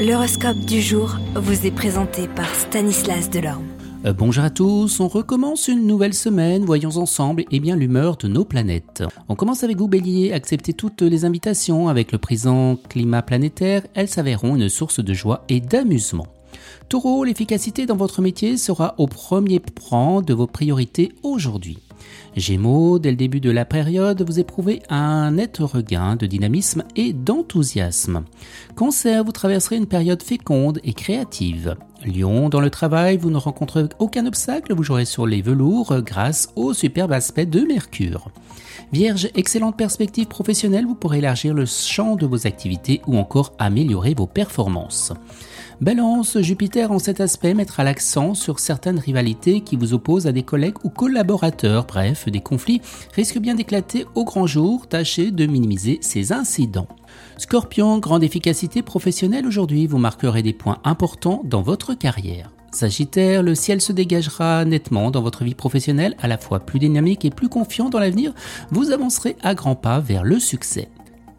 L'horoscope du jour vous est présenté par Stanislas Delorme. Euh, bonjour à tous, on recommence une nouvelle semaine, voyons ensemble eh bien l'humeur de nos planètes. On commence avec vous Bélier, acceptez toutes les invitations avec le présent climat planétaire, elles s'avéreront une source de joie et d'amusement. Taureau, l'efficacité dans votre métier sera au premier plan de vos priorités aujourd'hui. Gémeaux, dès le début de la période, vous éprouvez un net regain de dynamisme et d'enthousiasme. Cancer, vous traverserez une période féconde et créative. Lion, dans le travail, vous ne rencontrez aucun obstacle, vous jouerez sur les velours grâce au superbe aspect de Mercure. Vierge, excellente perspective professionnelle, vous pourrez élargir le champ de vos activités ou encore améliorer vos performances. Balance, Jupiter en cet aspect mettra l'accent sur certaines rivalités qui vous opposent à des collègues ou collaborateurs. Bref, des conflits risquent bien d'éclater au grand jour. Tâchez de minimiser ces incidents. Scorpion, grande efficacité professionnelle aujourd'hui, vous marquerez des points importants dans votre carrière. Sagittaire, le ciel se dégagera nettement dans votre vie professionnelle, à la fois plus dynamique et plus confiant dans l'avenir, vous avancerez à grands pas vers le succès.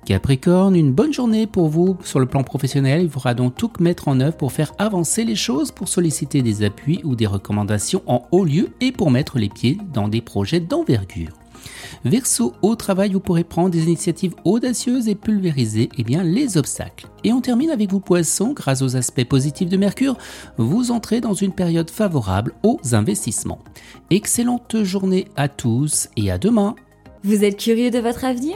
Capricorne, une bonne journée pour vous sur le plan professionnel. Il faudra donc tout mettre en œuvre pour faire avancer les choses, pour solliciter des appuis ou des recommandations en haut lieu et pour mettre les pieds dans des projets d'envergure. Verseau, au travail, vous pourrez prendre des initiatives audacieuses et pulvériser eh les obstacles. Et on termine avec vous poissons, grâce aux aspects positifs de Mercure, vous entrez dans une période favorable aux investissements. Excellente journée à tous et à demain. Vous êtes curieux de votre avenir?